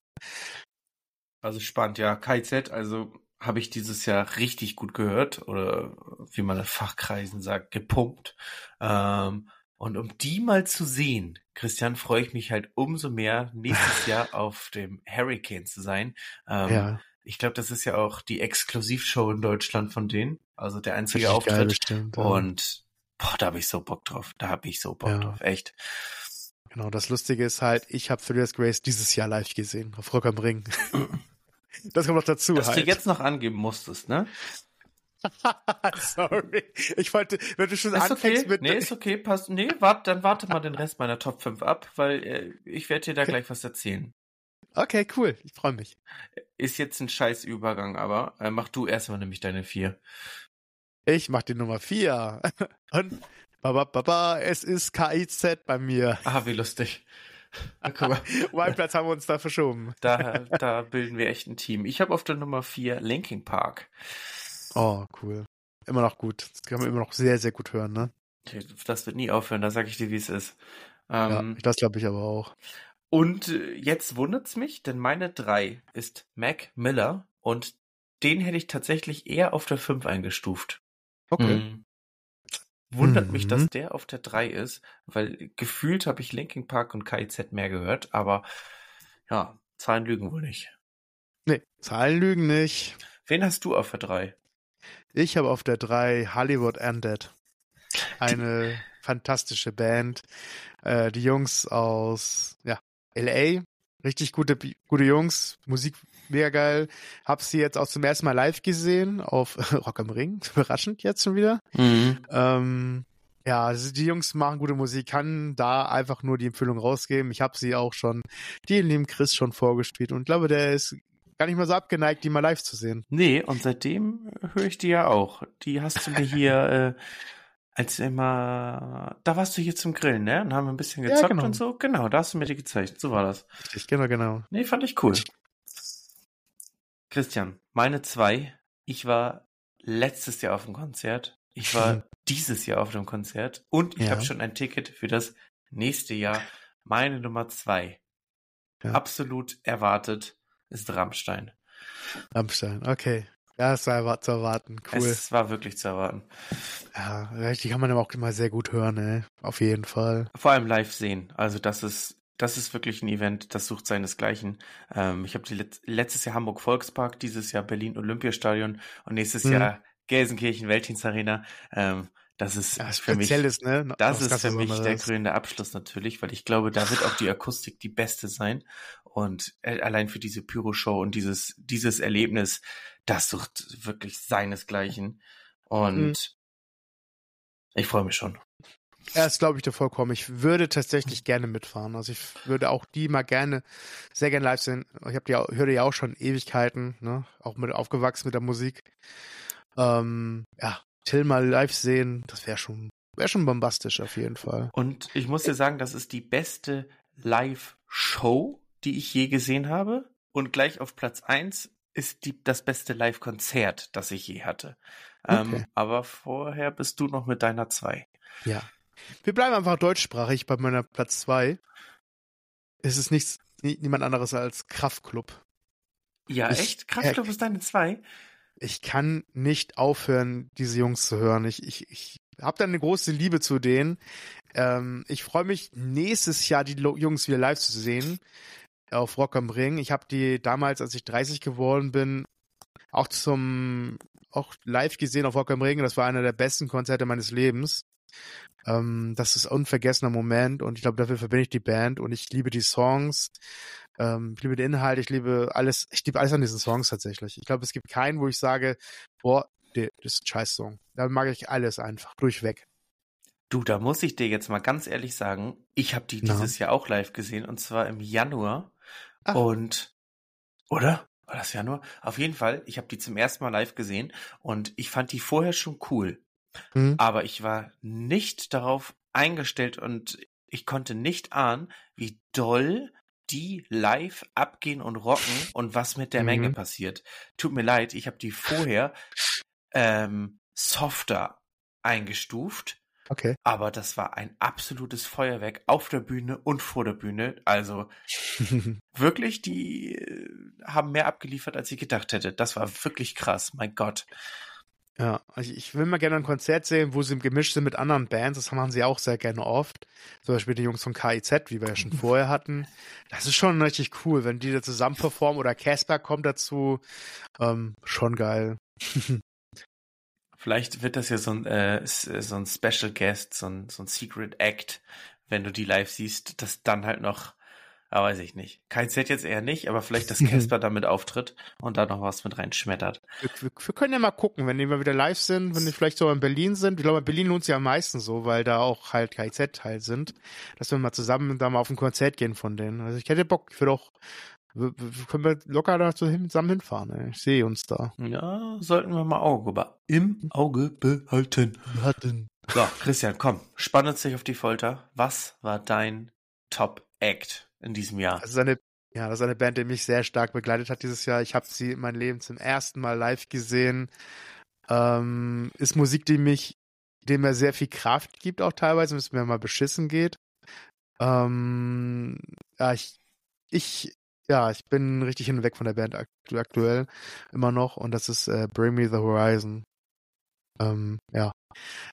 Also spannend, ja. KIZ, also habe ich dieses Jahr richtig gut gehört oder wie man in Fachkreisen sagt, gepumpt. Ähm, und um die mal zu sehen, Christian, freue ich mich halt umso mehr, nächstes <laughs> Jahr auf dem Hurricane zu sein. Ähm, ja, Ich glaube, das ist ja auch die Exklusivshow in Deutschland von denen. Also der einzige richtig geil Auftritt. bestimmt. ja. Und boah, da habe ich so Bock drauf. Da habe ich so Bock Ja. drauf. Echt. Genau, das Lustige ist halt, ich habe Days Grace dieses Jahr live gesehen, auf Rock am Ring. <laughs> das kommt noch dazu Dass halt. du jetzt noch angeben musstest, ne? <laughs> Sorry. Ich wollte, wenn du schon Ist okay. anfängst mit... Nee, ist okay, passt. Nee, wart, dann warte mal den Rest meiner Top 5 ab, weil äh, ich werde dir da gleich was erzählen. Okay, cool. Ich freue mich. Ist jetzt ein scheiß Übergang, aber äh, mach du erstmal nämlich deine vier. Ich mach die Nummer 4. <laughs> Und baba, baba, es ist KIZ bei mir. Ah, wie lustig. Um <laughs> einen Platz haben wir uns da verschoben. da, da bilden wir echt ein Team. Ich habe auf der Nummer 4 Linking Park. Oh, cool. Immer noch gut. Das kann man immer noch sehr, sehr gut hören, ne? Das wird nie aufhören, da sage ich dir, wie es ist. Ja, Ähm, das glaube ich aber auch. Und äh, jetzt wundert's mich, denn meine drei ist Mac Miller und den hätte ich tatsächlich eher auf der 5 eingestuft. Okay. Mhm. Wundert mich, Mhm. dass der auf der 3 ist, weil gefühlt habe ich Linkin Park und KIZ mehr gehört, aber ja, Zahlen lügen wohl nicht. Nee, Zahlen lügen nicht. Wen hast du auf der 3? Ich habe auf der 3 Hollywood Undead. Eine fantastische Band. Äh, die Jungs aus ja, LA. Richtig gute, gute Jungs. Musik mega geil. Hab sie jetzt auch zum ersten Mal live gesehen auf <laughs> Rock am Ring. <laughs> Überraschend jetzt schon wieder. Ähm, ja, also die Jungs machen gute Musik, kann da einfach nur die Empfehlung rausgeben. Ich habe sie auch schon, die lieben Chris schon vorgespielt und glaube, der ist gar nicht mal so abgeneigt, die mal live zu sehen. Nee, und seitdem höre ich die ja auch. Die hast du mir hier, <laughs> äh, als immer, da warst du hier zum Grillen, ne? Und haben ein bisschen Ja, gezockt genau. und so. Genau, da hast du mir die gezeigt. So war das. Richtig, genau, genau. Nee, fand ich cool. Christian, meine zwei. Ich war letztes Jahr auf dem Konzert. Ich war <laughs> dieses Jahr auf dem Konzert. Und ich Ja. habe schon ein Ticket für das nächste Jahr. Meine Nummer zwei. Ja. Absolut erwartet ist Rammstein. Rammstein, okay. Ja, es war zu erwarten. Cool. Es war wirklich zu erwarten. ja, die kann man aber auch immer sehr gut hören, ey. Auf jeden Fall. Vor allem live sehen. Also das ist, das ist wirklich ein Event, das sucht seinesgleichen. Ähm, ich habe Let letztes Jahr Hamburg Volkspark, dieses Jahr Berlin Olympiastadion und nächstes Mhm. Jahr Gelsenkirchen Weltdienst Arena. Ähm, das ist Ja, für mich, ne? das ist für mich der krönende Abschluss natürlich, weil ich glaube, da wird auch die Akustik die beste sein. Und äh, allein für diese Pyro-Show und dieses, dieses Erlebnis, das sucht wirklich seinesgleichen. Und Mhm. ich freue mich schon. Ja, das glaube ich dir vollkommen. Ich würde tatsächlich gerne mitfahren. Also ich würde auch die mal gerne, sehr gerne live sehen. Ich habe die, höre die auch schon Ewigkeiten, ne? Auch mit aufgewachsen mit der Musik. Ähm, ja, Till mal live sehen, das wäre schon, wäre schon bombastisch auf jeden Fall. Und ich muss dir sagen, das ist die beste Live-Show, die ich je gesehen habe. Und gleich auf Platz eins ist die, das beste Live-Konzert, das ich je hatte. Ähm, Okay. aber vorher bist du noch mit deiner zwei. Ja. Wir bleiben einfach deutschsprachig bei meiner Platz zwei. Es ist nichts, nie, niemand anderes als Kraftklub. Ja, Ich- echt? Kraftklub ist deine zwei? ich kann nicht aufhören, diese Jungs zu hören. Ich, ich, ich habe da eine große Liebe zu denen. Ähm, ich freue mich, nächstes Jahr die Jungs wieder live zu sehen. auf Rock am Ring. Ich habe die damals, als ich 30 geworden bin, auch zum auch live gesehen auf Rock am Ring. Das war einer der besten Konzerte meines Lebens. Ähm, das ist ein unvergessener Moment und ich glaube, dafür verbinde ich die Band und ich liebe die Songs. Ähm, ich liebe den Inhalt, ich liebe alles, ich liebe alles an diesen Songs tatsächlich. Ich glaube, es gibt keinen, wo ich sage, boah, das ist ein Scheiß-Song. Da mag ich alles einfach durchweg. Du, da muss ich dir jetzt mal ganz ehrlich sagen, ich habe die Na? dieses Jahr auch live gesehen und zwar im Januar. Ach. Und oder? War das Januar? Auf jeden Fall, ich habe die zum ersten Mal live gesehen und ich fand die vorher schon cool. Hm? Aber ich war nicht darauf eingestellt und ich konnte nicht ahnen, wie doll die live abgehen und rocken und was mit der Mhm. Menge passiert. Tut mir leid, ich habe die vorher ähm, softer eingestuft, Okay. aber das war ein absolutes Feuerwerk auf der Bühne und vor der Bühne. Also <laughs> wirklich, die äh, haben mehr abgeliefert, als ich gedacht hätte. Das war wirklich krass, mein Gott. Ja, also ich will mal gerne ein Konzert sehen, wo sie gemischt sind mit anderen Bands. Das machen sie auch sehr gerne oft. Zum Beispiel die Jungs von KIZ, wie wir ja schon <laughs> vorher hatten. Das ist schon richtig cool, wenn die da zusammen performen oder Casper kommt dazu. Ähm, schon geil. <laughs> Vielleicht wird das ja so ein, äh, äh, so ein Special Guest, so ein, so ein Secret Act, wenn du die live siehst, das dann halt noch, ah, weiß ich nicht. Kein Set jetzt eher nicht, aber vielleicht, dass <laughs> Casper damit auftritt und da noch was mit reinschmettert. Wir, wir, wir können ja mal gucken, wenn die mal wieder live sind, wenn die vielleicht so in Berlin sind. Ich glaube, in Berlin lohnt sich am meisten so, weil da auch halt KIZ halt sind, dass wir mal zusammen da mal auf ein Konzert gehen von denen. Also ich hätte Bock, ich würde auch, wir, können wir locker da zusammen hinfahren. Ey. Ich sehe uns da. Ja, sollten wir mal Auge über, im Auge behalten. Hatten. So, Christian, komm, spann uns dich auf die Folter. Was war dein Top Act in diesem Jahr? Das ist eine, ja, das ist eine Band, die mich sehr stark begleitet hat dieses Jahr. Ich habe sie in meinem Leben zum ersten Mal live gesehen. Ähm, ist Musik, die mich, die mir sehr viel Kraft gibt, auch teilweise, wenn es mir mal beschissen geht. Ähm, ja, ich, ich, ja, ich bin richtig hin und weg von der Band aktu aktuell immer noch und das ist äh, Bring Me the Horizon. Ähm, ja,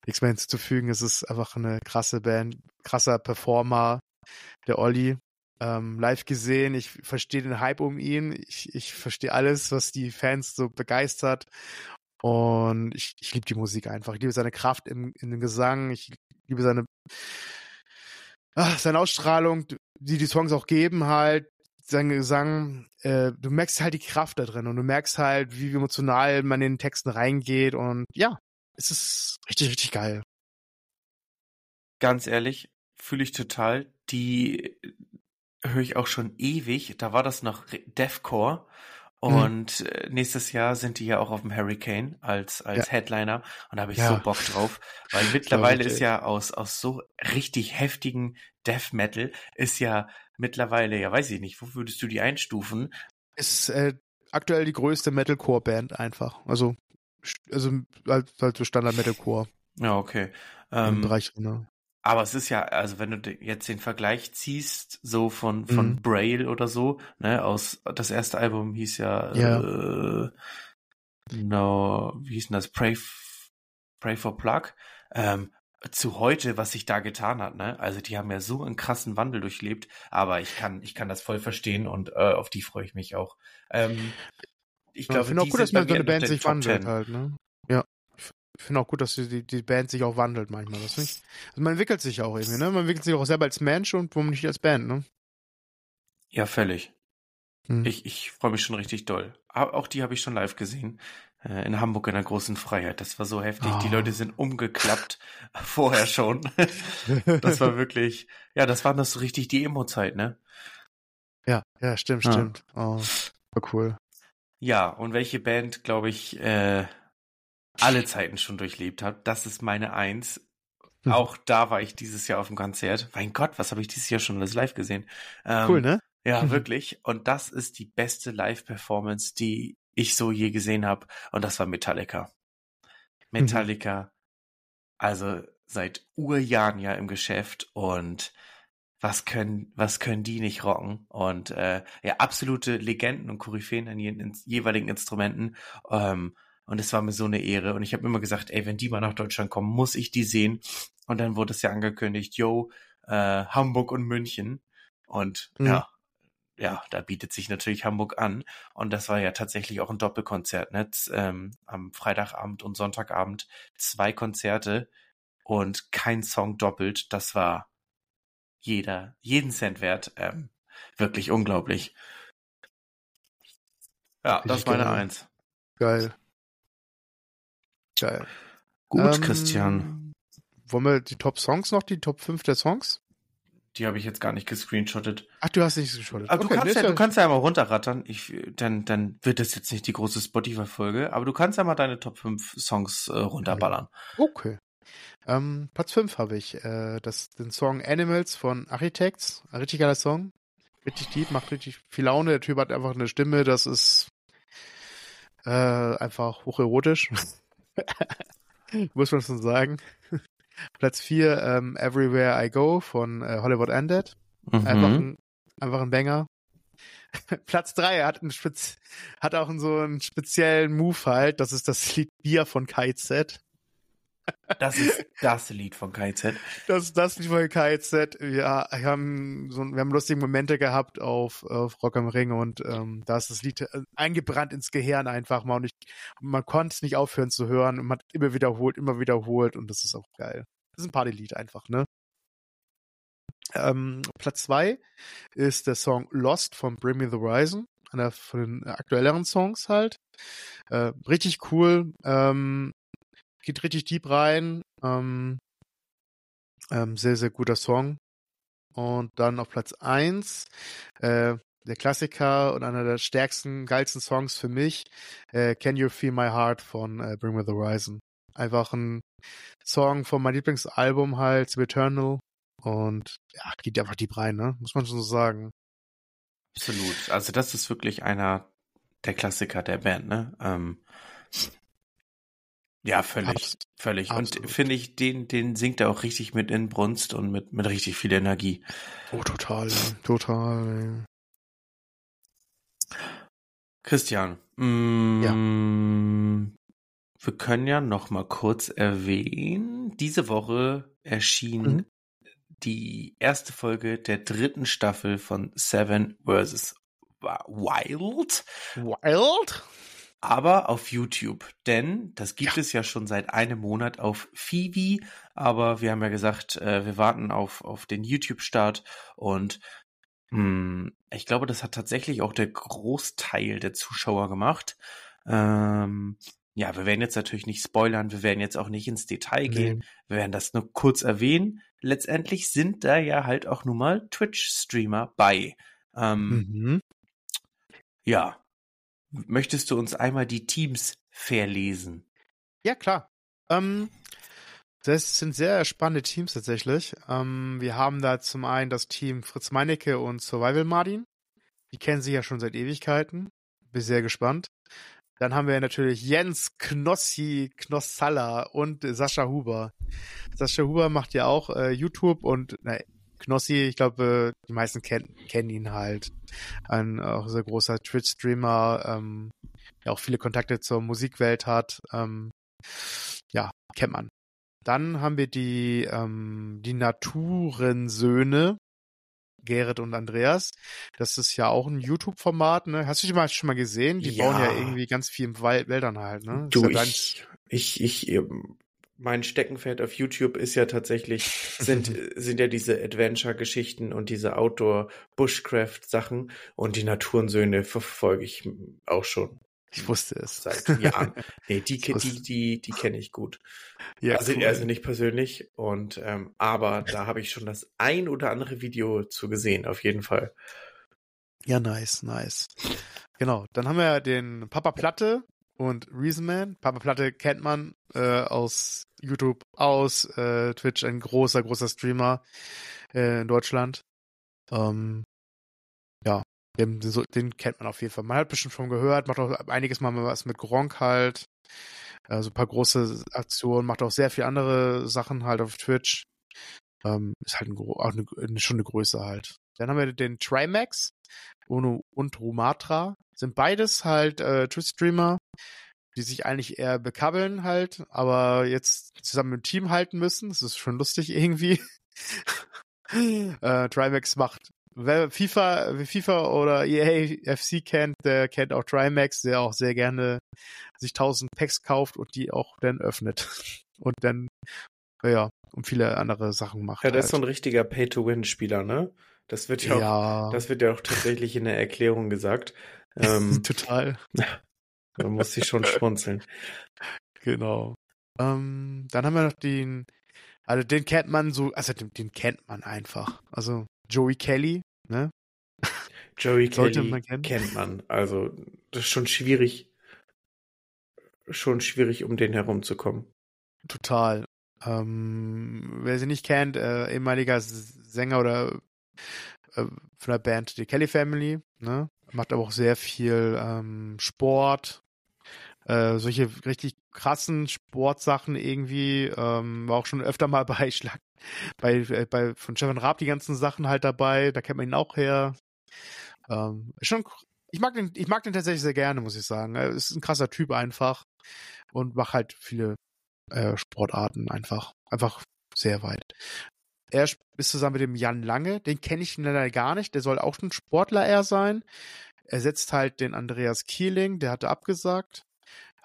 nichts mehr hinzuzufügen. Es ist einfach eine krasse Band, krasser Performer, der Olli ähm, live gesehen. Ich verstehe den Hype um ihn. Ich, ich verstehe alles, was die Fans so begeistert. Und ich, ich liebe die Musik einfach. Ich liebe seine Kraft im, in dem Gesang. Ich liebe seine, ach, seine Ausstrahlung, die die Songs auch geben halt. Sein Gesang, äh, du merkst halt die Kraft da drin und du merkst halt, wie emotional man in den Texten reingeht und ja, es ist richtig, richtig geil. Ganz ehrlich, fühle ich total. Die höre ich auch schon ewig. Da war das noch Re- Deathcore. Und äh, nächstes Jahr sind die ja auch auf dem Hurricane als, als Ja. Headliner. Und da habe ich Ja. so Bock drauf. Weil <laughs> mittlerweile ist ja aus, aus so richtig heftigen Death Metal ist ja mittlerweile, ja weiß ich nicht, wo würdest du die einstufen? Ist äh, aktuell die größte Metalcore-Band einfach. Also, also halt, halt so Standard Metalcore Ja, okay. im Ähm, Bereich. Ne? Aber es ist ja, also wenn du jetzt den Vergleich ziehst, so von, von Mhm. Braille oder so, ne, aus, das erste Album hieß ja, Ja. äh, no, wie hieß denn das? Pray, Pray for Plug. Ähm, zu heute, was sich da getan hat, ne? Also die haben ja so einen krassen Wandel durchlebt, aber ich kann, ich kann das voll verstehen und äh, auf die freue ich mich auch. Ähm, ich Ja, glaube, ich finde auch gut, dass man so eine Band sich wandelt 10. halt, ne? Ja. Ich finde auch gut, dass die, die Band sich auch wandelt manchmal. Das nicht? Also man entwickelt sich auch irgendwie, ne? Man entwickelt sich auch selber als Mensch und warum nicht als Band, ne? Ja, völlig. Hm. Ich, ich freue mich schon richtig doll. Auch die habe ich schon live gesehen. Äh, in Hamburg in der großen Freiheit. Das war so heftig. Die Oh. Leute sind umgeklappt. <laughs> Vorher schon. <laughs> Das war wirklich, ja, das war das so richtig die Emo-Zeit, ne? ja, ja, stimmt, Ja. stimmt. Oh, war cool. Ja, und welche Band, glaube ich, äh, alle Zeiten schon durchlebt hat, das ist meine Eins. Hm. Auch da war ich dieses Jahr auf dem Konzert. Mein Gott, was habe ich dieses Jahr schon alles live gesehen? Ähm, Cool, ne? Ja, Mhm. <laughs> wirklich. Und das ist die beste Live-Performance, die ich so je gesehen habe. Und das war Metallica. Metallica, also seit Urjahren ja im Geschäft und was können, was können die nicht rocken? Und äh, ja, absolute Legenden und Koryphäen an ihren ins- jeweiligen Instrumenten. Ähm, und es war mir so eine Ehre. Und ich habe immer gesagt, ey, wenn die mal nach Deutschland kommen, muss ich die sehen. Und dann wurde es ja angekündigt, yo, äh, Hamburg und München. Und Mhm. ja, ja, da bietet sich natürlich Hamburg an. Und das war ja tatsächlich auch ein Doppelkonzert, ne? Ähm, am Freitagabend und Sonntagabend zwei Konzerte und kein Song doppelt. Das war jeder, jeden Cent wert. Ähm, wirklich unglaublich. Ja, das meine geil. Eins. Geil. Geil. Gut, ähm, Christian. Wollen wir die Top-Songs noch, die Top 5 der Songs? Die habe ich jetzt gar nicht gescreenshottet. Ach, du hast nicht gescreenshottet. Aber okay, du, kannst ja, du kannst ja mal runterrattern. Ich, dann, dann wird das jetzt nicht die große Spotify-Folge, aber du kannst ja mal deine Top 5 Songs äh, runterballern. Okay. Ähm, Platz 5 habe ich. Äh, das, den Song Animals von Architects. Ein richtig geiler Song. Richtig deep, macht richtig viel Laune. Der Typ hat einfach eine Stimme, das ist äh, einfach hocherotisch. <laughs> Muss man schon sagen. Platz 4, ähm, Everywhere I Go von äh, Hollywood Ended. Mhm. Einfach, ein, einfach ein Banger. <laughs> Platz 3 hat, ein Spez hat auch so einen speziellen Move halt. Das ist das Lied Bier von KZ. Das ist das Lied von KZ. Das ist das Lied von KZ. Ja, wir haben so, wir haben lustige Momente gehabt auf, auf Rock am Ring und ähm, da ist das Lied äh, eingebrannt ins Gehirn einfach mal und ich, man konnte es nicht aufhören zu hören und man hat immer wiederholt, immer wiederholt und das ist auch geil. Das ist ein Partylied einfach, ne? Ähm, Platz zwei ist der Song Lost von Bring Me the Horizon, einer von den aktuelleren Songs halt. Äh, richtig cool. Ähm, geht richtig deep rein. Ähm, ähm, sehr, sehr guter Song. Und dann auf Platz 1, äh, der Klassiker und einer der stärksten, geilsten Songs für mich, äh, Can You Feel My Heart von äh, Bring Me the Horizon. Einfach ein Song von meinem Lieblingsalbum halt, Eternal. Und ja, geht einfach deep rein, ne? Muss man schon so sagen. Absolut. Also das ist wirklich einer der Klassiker der Band, ne? Ähm, ja, völlig, Abs völlig. Absolut. Und finde ich, den, den singt er auch richtig mit Inbrunst und mit, mit richtig viel Energie. Oh, total, total. Christian, mm, ja. wir können ja noch mal kurz erwähnen, diese Woche erschien mhm. die erste Folge der dritten Staffel von Seven vs. Wild. Wild? Aber auf YouTube. Denn das gibt ja. es ja schon seit einem Monat auf Fivi, aber wir haben ja gesagt, äh, wir warten auf, auf den YouTube-Start und mh, hm, ich glaube, das hat tatsächlich auch der Großteil der Zuschauer gemacht. Ähm, ja, wir werden jetzt natürlich nicht spoilern, wir werden jetzt auch nicht ins Detail gehen, nee. wir werden das nur kurz erwähnen. Letztendlich sind da ja halt auch nun mal Twitch-Streamer bei. Ähm, mhm. Ja, Möchtest du uns einmal die Teams verlesen? Ja, klar. Ähm, das sind sehr spannende Teams tatsächlich. Ähm, wir haben da zum einen das Team Fritz Meinecke und Survival Martin. Die kennen sich ja schon seit Ewigkeiten. Bin sehr gespannt. Dann haben wir natürlich Jens Knossi Knossalla und Sascha Huber. Sascha Huber macht ja auch äh, YouTube und na, Knossi, ich glaube, die meisten kennen, kennen ihn halt. Ein auch sehr großer Twitch-Streamer, ähm, der auch viele Kontakte zur Musikwelt hat. Ähm, ja, kennt man. Dann haben wir die, ähm, die Naturensöhne, Gerrit und Andreas. Das ist ja auch ein YouTube-Format, ne? Hast du die mal schon mal gesehen? Die ja. bauen ja irgendwie ganz viel im Wald, Wäldern halt, ne? Du, ja ich, ich, ich, ähm, mein Steckenpferd auf YouTube ist ja tatsächlich, sind, <laughs> sind ja diese Adventure-Geschichten und diese Outdoor-Bushcraft-Sachen und die Naturensöhne verfolge ich auch schon. Ich wusste es. Seit Jahren. <laughs> Nee, die, die, die, die kenne ich gut. Ja, also, cool. also nicht persönlich und, ähm, aber da habe ich schon das ein oder andere Video zu gesehen, auf jeden Fall. Ja, nice, nice. Genau. Dann haben wir den Papa Platte, und Reason Man. Papa Platte kennt man äh, aus YouTube, aus äh, Twitch, ein großer, großer Streamer äh, in Deutschland. Ähm, ja, den, den, kennt man auf jeden Fall. Man hat bestimmt schon gehört, macht auch einiges Mal was mit Gronk halt. Also ein paar große Aktionen, macht auch sehr viele andere Sachen halt auf Twitch. Ähm, ist halt ein, auch eine, schon eine Größe halt. Dann haben wir den Trimax und, und Rumatra. Sind beides halt äh, Twitch-Streamer, die sich eigentlich eher bekabbeln halt, aber jetzt zusammen im Team halten müssen. Das ist schon lustig <laughs> irgendwie. äh, Trimax macht wer FIFA, wer FIFA oder EA FC kennt, der kennt auch Trimax, der auch sehr gerne sich 1000 Packs kauft und die auch dann öffnet. <laughs> Und dann, ja, und viele andere Sachen macht. Ja, das halt. ist so ein richtiger Pay-to-Win-Spieler, ne? Das wird ja, ja. auch, das wird ja auch tatsächlich in der Erklärung gesagt. Ähm, <laughs> Total. man muss sich schon schmunzeln. Genau. Ähm, dann haben wir noch den, also den kennt man so, also den, den kennt man einfach. Also Joey Kelly, ne? Joey <laughs> Sollte Kelly man kennen. kennt man. Also, das ist schon schwierig, schon schwierig, um den herumzukommen. Total. Ähm, wer sie nicht kennt, äh, ehemaliger Sänger oder äh, von der Band The Kelly Family, ne? Macht aber auch sehr viel ähm, Sport, äh, solche richtig krassen Sportsachen irgendwie. Ähm, war auch schon öfter mal <laughs> bei Schlag, bei, äh, bei von Stefan Raab die ganzen Sachen halt dabei. Da kennt man ihn auch her. Ähm, schon, ich mag den, ich mag den tatsächlich sehr gerne, muss ich sagen. Er ist ein krasser Typ einfach und macht halt viele äh, Sportarten einfach, einfach sehr weit. Er ist zusammen mit dem Jan Lange, den kenne ich leider gar nicht, der soll auch ein Sportler eher sein. Er setzt halt den Andreas Kieling, der hatte abgesagt.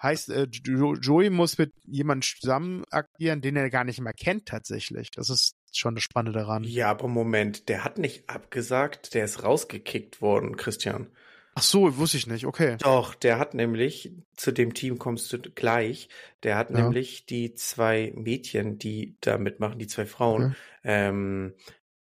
Heißt, äh, Jo- Joey muss mit jemandem zusammen agieren, den er gar nicht mehr kennt tatsächlich. Das ist schon das Spannende daran. Ja, aber Moment, der hat nicht abgesagt, der ist rausgekickt worden, Christian. Ach so, wusste ich nicht, okay. Doch, der hat nämlich, zu dem Team kommst du gleich, der hat Ja. nämlich die zwei Mädchen, die da mitmachen, die zwei Frauen, Okay. ähm,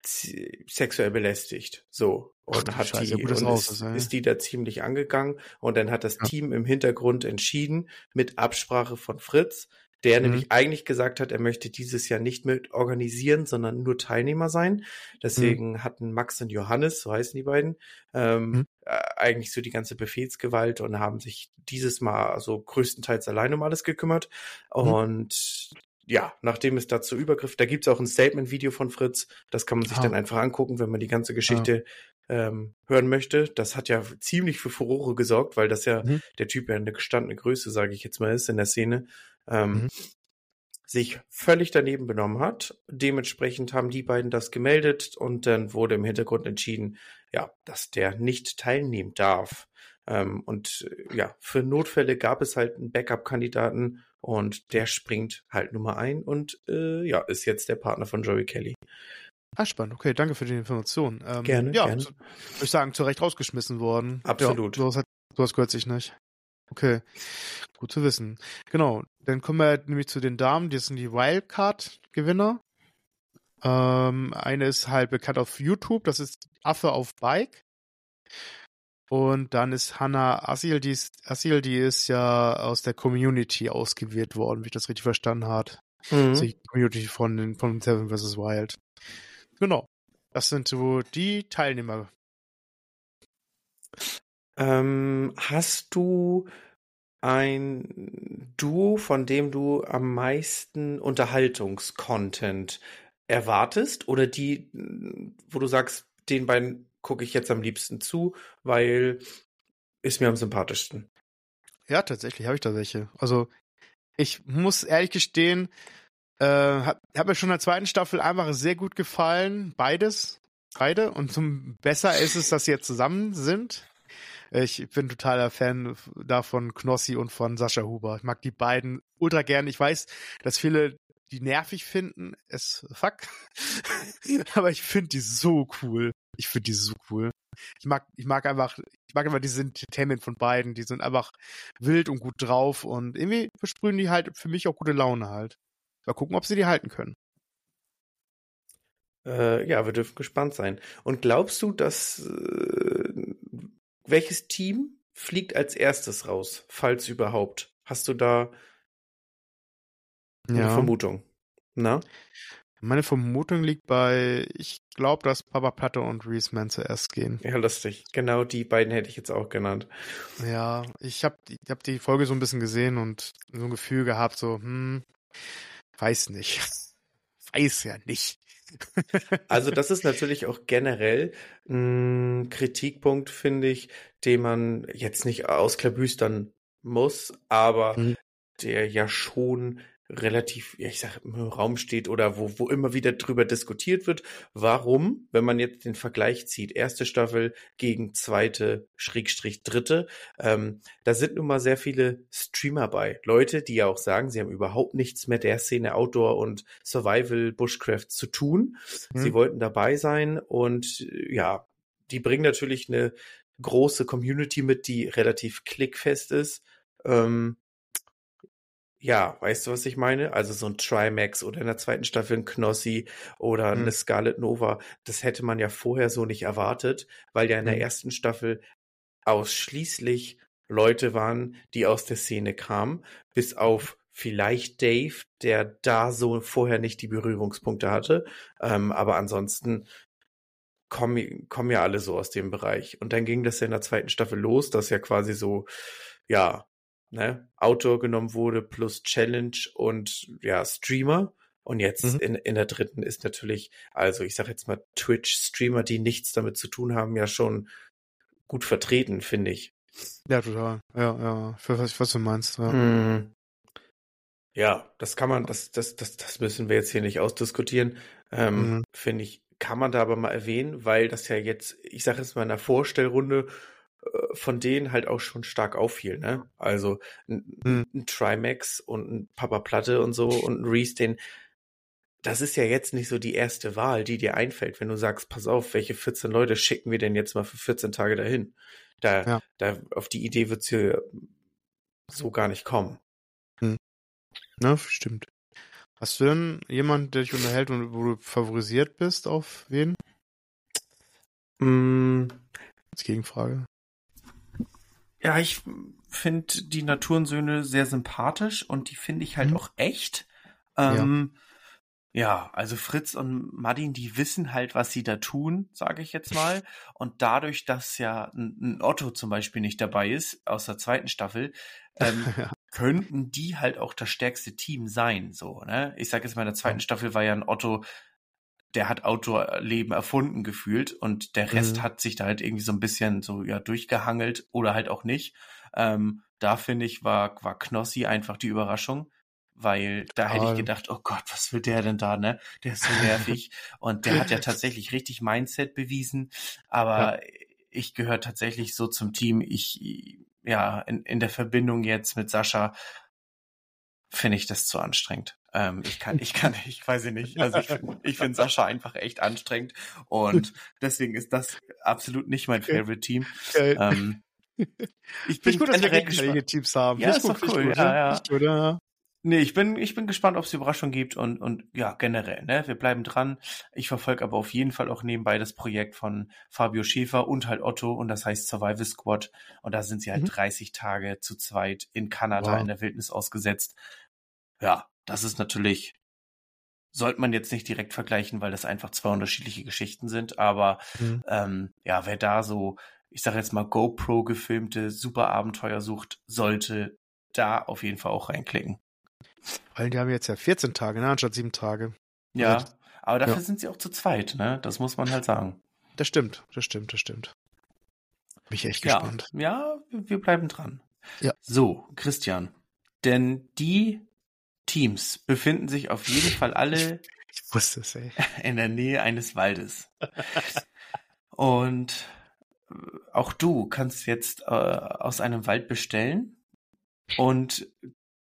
sexuell belästigt. So. Ach Und du hat Scheiße, die, und raus ist, ist, ey. ist die da ziemlich angegangen und dann hat das Ja. Team im Hintergrund entschieden, mit Absprache von Fritz, der Mhm. nämlich eigentlich gesagt hat, er möchte dieses Jahr nicht mit organisieren, sondern nur Teilnehmer sein. Deswegen hatten Max und Johannes, so heißen die beiden, ähm, Mhm. Äh, eigentlich so die ganze Befehlsgewalt und haben sich dieses Mal so größtenteils allein um alles gekümmert. Mhm. Und ja, nachdem es dazu übergriff, da gibt's auch ein Statement-Video von Fritz, das kann man sich Ah. dann einfach angucken, wenn man die ganze Geschichte ähm, hören möchte. Das hat ja ziemlich für Furore gesorgt, weil das ja Mhm. der Typ ja eine gestandene Größe, sage ich jetzt mal, ist in der Szene. Ähm, Mhm. sich völlig daneben benommen hat. Dementsprechend haben die beiden das gemeldet und dann wurde im Hintergrund entschieden, ja, dass der nicht teilnehmen darf. Ähm, und äh, ja, für Notfälle gab es halt einen Backup-Kandidaten und der springt halt Nummer ein und äh, ja, ist jetzt der Partner von Joey Kelly. Ah, spannend. Okay, danke für die Information. Ähm, Gerne, ja, gerne. so- würde ich sagen, zu Recht rausgeschmissen worden. Absolut. Ja, sowas, hat, sowas gehört sich nicht. Okay, gut zu wissen. Genau, dann kommen wir nämlich zu den Damen, die sind die Wildcard-Gewinner. Ähm, eine ist halt bekannt auf YouTube, das ist Affe auf Bike. Und dann ist Hannah Asil, die ist, Asil, die ist ja aus der Community ausgewählt worden, wie ich das richtig verstanden habe. Mhm. Also die Community von, den- von Seven vs. Wild. Genau. Das sind so die Teilnehmer. Ähm, hast du ein Duo, von dem du am meisten Unterhaltungskontent erwartest oder die, wo du sagst, den beiden gucke ich jetzt am liebsten zu, weil ist mir am sympathischsten. Ja, tatsächlich habe ich da welche. Also ich muss ehrlich gestehen, äh, hat, hat mir schon in der zweiten Staffel einfach sehr gut gefallen. Beides. Beide. Und zum besser ist es, dass sie jetzt zusammen sind. Ich bin totaler Fan davon Knossi und von Sascha Huber. Ich mag die beiden ultra gern. Ich weiß, dass viele die nervig finden. Es fuck. <laughs> Aber ich finde die so cool. Ich finde die so cool. Ich mag, ich mag einfach, ich mag einfach diese Entertainment von beiden. Die sind einfach wild und gut drauf und irgendwie versprühen die halt für mich auch gute Laune halt. Mal gucken, ob sie die halten können. Äh, ja, wir dürfen gespannt sein. Und glaubst du, dass äh, welches Team fliegt als erstes raus, falls überhaupt? Hast du da eine Vermutung? Na? Meine Vermutung liegt bei, ich glaube, dass Papa Platte und Reese Man zuerst gehen. Ja, lustig. Genau die beiden hätte ich jetzt auch genannt. Ja, ich habe ich hab die Folge so ein bisschen gesehen und so ein Gefühl gehabt, so, hm, weiß nicht. <laughs> Weiß ja nicht. <laughs> Also das ist natürlich auch generell ein Kritikpunkt, finde ich, den man jetzt nicht ausklabüstern muss, aber Mhm. der ja schon relativ, ja, ich sag im Raum steht oder wo, wo immer wieder drüber diskutiert wird, warum, wenn man jetzt den Vergleich zieht, erste Staffel gegen zweite, Schrägstrich dritte, ähm, da sind nun mal sehr viele Streamer bei. Leute, die ja auch sagen, sie haben überhaupt nichts mit der Szene Outdoor und Survival Bushcraft zu tun. Mhm. Sie wollten dabei sein und ja, die bringen natürlich eine große Community mit, die relativ klickfest ist. Ähm, ja, weißt du, was ich meine? Also so ein Trimax oder in der zweiten Staffel ein Knossi oder mhm. eine Scarlet Nova, das hätte man ja vorher so nicht erwartet, weil ja in der mhm. ersten Staffel ausschließlich Leute waren, die aus der Szene kamen, bis auf vielleicht Dave, der da so vorher nicht die Berührungspunkte hatte. Ähm, aber ansonsten kommen, kommen ja alle so aus dem Bereich. Und dann ging das ja in der zweiten Staffel los, dass ja quasi so, ja, ne, Outdoor genommen wurde plus Challenge und ja, Streamer. Und jetzt mhm. in, in der dritten ist natürlich, also ich sag jetzt mal Twitch-Streamer, die nichts damit zu tun haben, ja schon gut vertreten, finde ich. Ja, total. Ja, ja. Für was, was du meinst. Ja. Mhm. ja, das kann man, das, das, das, das müssen wir jetzt hier nicht ausdiskutieren. Ähm, mhm. Finde ich, kann man da aber mal erwähnen, weil das ja jetzt, ich sage jetzt mal in der Vorstellrunde von denen halt auch schon stark auffiel, ne? Also ein, hm. ein Trimax und ein Papa Platte und so und ein Reese, den das ist ja jetzt nicht so die erste Wahl, die dir einfällt, wenn du sagst, pass auf, welche 14 Leute schicken wir denn jetzt mal für 14 Tage dahin? Da, ja. da auf die Idee wird's hier so gar nicht kommen. Hm. Na, stimmt. Hast du denn jemanden, der dich unterhält und wo du favorisiert bist auf wen? Mm. Als Gegenfrage. Ja, ich finde die Naturensöhne sehr sympathisch und die finde ich halt mhm. auch echt. Ähm, ja. ja. also Fritz und Madin, die wissen halt, was sie da tun, sage ich jetzt mal. Und dadurch, dass ja ein, Otto zum Beispiel nicht dabei ist, aus der zweiten Staffel, <laughs> ähm, ja. könnten die halt auch das stärkste Team sein. So, ne? Ich sage jetzt mal, in der zweiten Staffel war ja ein Otto der hat Outdoor-Leben erfunden gefühlt und der Rest mhm. hat sich da halt irgendwie so ein bisschen so ja durchgehangelt oder halt auch nicht. Ähm, da finde ich, war, war Knossi einfach die Überraschung, weil da hätte ich gedacht, oh Gott, was will der denn da, ne? Der ist so <laughs> nervig und der hat ja tatsächlich richtig Mindset bewiesen, aber ja. ich gehöre tatsächlich so zum Team. Ich, ja, in, in der Verbindung jetzt mit Sascha finde ich das zu anstrengend. Ähm, ich kann, ich <laughs> kann, ich weiß nicht. Also ich, ich finde Sascha einfach echt anstrengend und <laughs> deswegen ist das absolut nicht mein Favorite Team. Ähm, <laughs> ich bin gut, dass wir gegenteilige Teams haben. Ja, ist doch cool. Gut, ja, ja. Oder? Nee, ich bin, ich bin gespannt, ob es Überraschungen gibt und, und ja, generell, ne? Wir bleiben dran. Ich verfolge aber auf jeden Fall auch nebenbei das Projekt von Fabio Schäfer und halt Otto und das heißt Survival Squad. Und da sind sie halt mhm. 30 Tage zu zweit in Kanada wow. in der Wildnis ausgesetzt. Ja, das ist natürlich, sollte man jetzt nicht direkt vergleichen, weil das einfach zwei unterschiedliche Geschichten sind, aber mhm. ähm, ja, wer da so, ich sage jetzt mal GoPro gefilmte Superabenteuer sucht, sollte da auf jeden Fall auch reinklicken. Weil die haben jetzt ja 14 Tage, ne, anstatt sieben Tage. Ja, also, aber dafür ja. sind sie auch zu zweit, ne? Das muss man halt sagen. Das stimmt, das stimmt, das stimmt. Bin ich echt gespannt. Ja, ja wir bleiben dran. Ja. So, Christian. Denn die Teams befinden sich auf jeden Fall alle ich, ich wusste es, ey. <laughs> in der Nähe eines Waldes. Und äh, auch du kannst jetzt äh, aus einem Wald bestellen und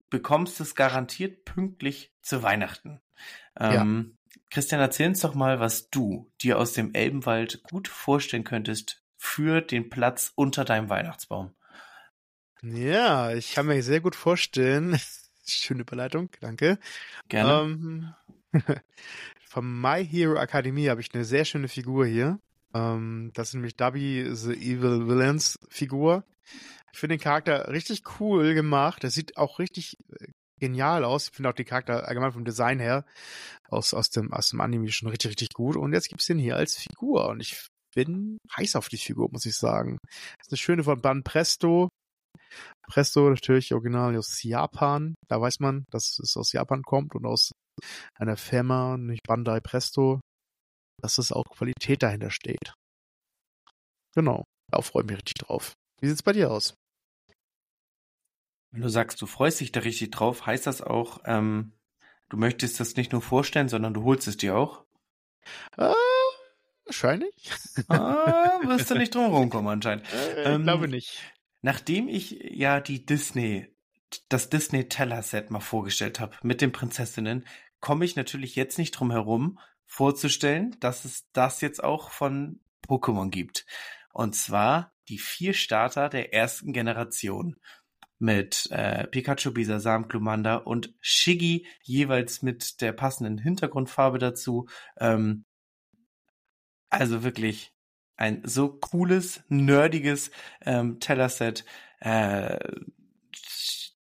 bekommst es garantiert pünktlich zu Weihnachten. Ähm, ja. Christian, erzähl uns doch mal, was du dir aus dem Elbenwald gut vorstellen könntest für den Platz unter deinem Weihnachtsbaum. Ja, ich kann mir sehr gut vorstellen, Schöne Überleitung, danke. Gerne. Ähm, <laughs> von My Hero Academy habe ich eine sehr schöne Figur hier. Ähm, das ist nämlich Dubby the Evil Villains Figur. Ich finde den Charakter richtig cool gemacht. Der sieht auch richtig äh, genial aus. Ich finde auch die Charakter allgemein vom Design her aus, aus, dem, aus dem Anime schon richtig, richtig gut. Und jetzt gibt es den hier als Figur. Und ich bin heiß auf die Figur, muss ich sagen. Das ist eine schöne von Ban Presto. Presto natürlich original aus Japan. Da weiß man, dass es aus Japan kommt und aus einer Firma, nicht Bandai Presto, dass es auch Qualität dahinter steht. Genau. Da freue ich mich richtig drauf. Wie sieht's bei dir aus? Wenn du sagst, du freust dich da richtig drauf, heißt das auch, ähm, du möchtest das nicht nur vorstellen, sondern du holst es dir auch? Äh, wahrscheinlich. Ah, wirst du nicht <laughs> drum rumkommen anscheinend. Äh, Ähm, ich glaube nicht. Nachdem ich ja die Disney, das Disney Teller Set mal vorgestellt habe mit den Prinzessinnen, komme ich natürlich jetzt nicht drum herum, vorzustellen, dass es das jetzt auch von Pokémon gibt. Und zwar die vier Starter der ersten Generation mit äh, Pikachu, Bisasam, Glumanda und Shiggy jeweils mit der passenden Hintergrundfarbe dazu. Ähm, also wirklich ein so cooles, nerdiges ähm, Tellerset. Äh,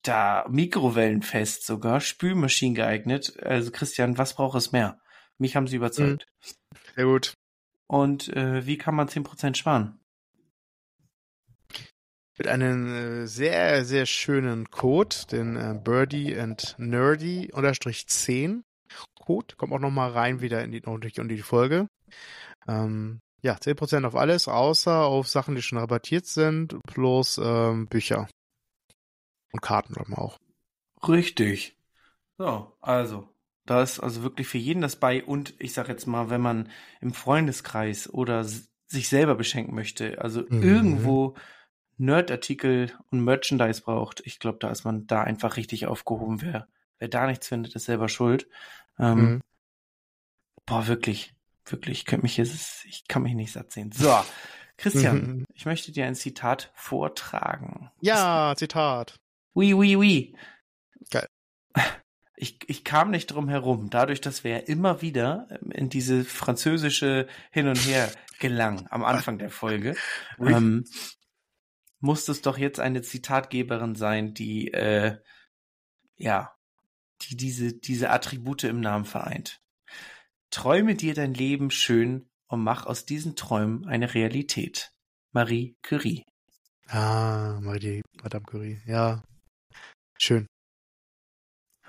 da Mikrowellenfest sogar, Spülmaschinen geeignet. Also Christian, was braucht es mehr? Mich haben sie überzeugt. Sehr gut. Und äh, wie kann man 10% sparen? Mit einem äh, sehr, sehr schönen Code, den äh, Birdie and Nerdy unterstrich 10 Code. Kommt auch nochmal rein wieder in die, in die Folge. Ähm, ja, 10% auf alles, außer auf Sachen, die schon rabattiert sind, plus ähm, Bücher. Und Karten haben wir auch. Richtig. So, also, da ist also wirklich für jeden das bei und ich sag jetzt mal, wenn man im Freundeskreis oder sich selber beschenken möchte, also Mhm. irgendwo Nerdartikel und Merchandise braucht, ich glaube, da ist man da einfach richtig aufgehoben. Wer, wer da nichts findet, ist selber schuld. Ähm, Mhm. Boah, wirklich, wirklich, ich könnte mich jetzt, ich kann mich nicht satt sehen. So, <laughs> Christian, Mhm. ich möchte dir ein Zitat vortragen. Ja, Zitat. Oui, oui, oui. Geil. <laughs> Ich, ich kam nicht drum herum, dadurch, dass wir ja immer wieder ähm, in diese französische Hin und Her gelangen am Anfang der Folge, <laughs> Oui. ähm, muss es doch jetzt eine Zitatgeberin sein, die, äh, ja, die diese, diese Attribute im Namen vereint. Träume dir dein Leben schön und mach aus diesen Träumen eine Realität. Marie Curie. Ah, Marie, Madame Curie. Ja. Schön.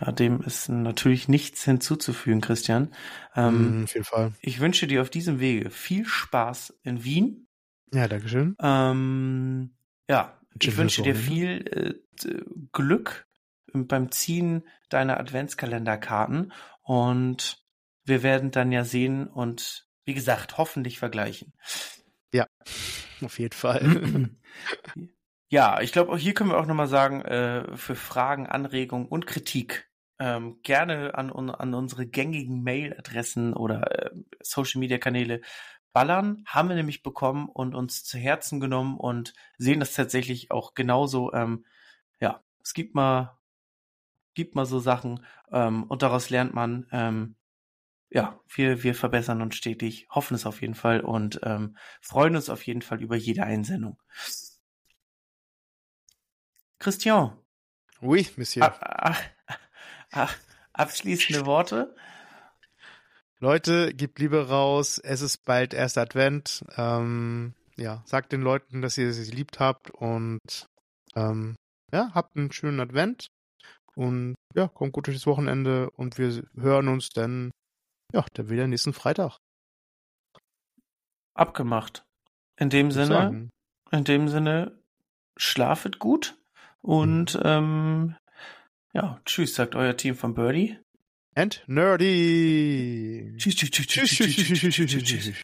Ja, dem ist natürlich nichts hinzuzufügen, Christian. Ähm, Mhm, auf jeden Fall. Ich wünsche dir auf diesem Wege viel Spaß in Wien. Ja, Dankeschön. Ähm, ja, ich Schönes wünsche dir viel äh, Glück beim Ziehen deiner Adventskalenderkarten und wir werden dann ja sehen und wie gesagt, hoffentlich vergleichen. Auf jeden Fall. <clears throat> Ja, ich glaube, auch hier können wir auch nochmal sagen, äh, für Fragen, Anregungen und Kritik ähm, gerne an, an unsere gängigen Mailadressen oder äh, Social-Media-Kanäle ballern. Haben wir nämlich bekommen und uns zu Herzen genommen und sehen das tatsächlich auch genauso. Ähm, ja, es gibt mal, gibt mal so Sachen ähm, und daraus lernt man. Ja, wir, wir verbessern uns stetig, hoffen es auf jeden Fall und ähm, freuen uns auf jeden Fall über jede Einsendung. Christian, oui, Monsieur. ab, ach, ach, abschließende Worte. Leute, gebt Liebe raus. Es ist bald erster Advent. Ähm, ja, sagt den Leuten, dass ihr sie liebt habt und ähm, ja, habt einen schönen Advent und ja, kommt gut durch das Wochenende und wir hören uns dann ja, dann wieder nächsten Freitag. Abgemacht. In dem Sinne, sagen. in dem Sinne, schlafet gut und ähm, ja, tschüss, sagt euer Team von Birdie. And nerdy. Tschüss, tschüss, tschüss, Tschüss, tschüss, tschüss, tschüss, tschüss, tschüss.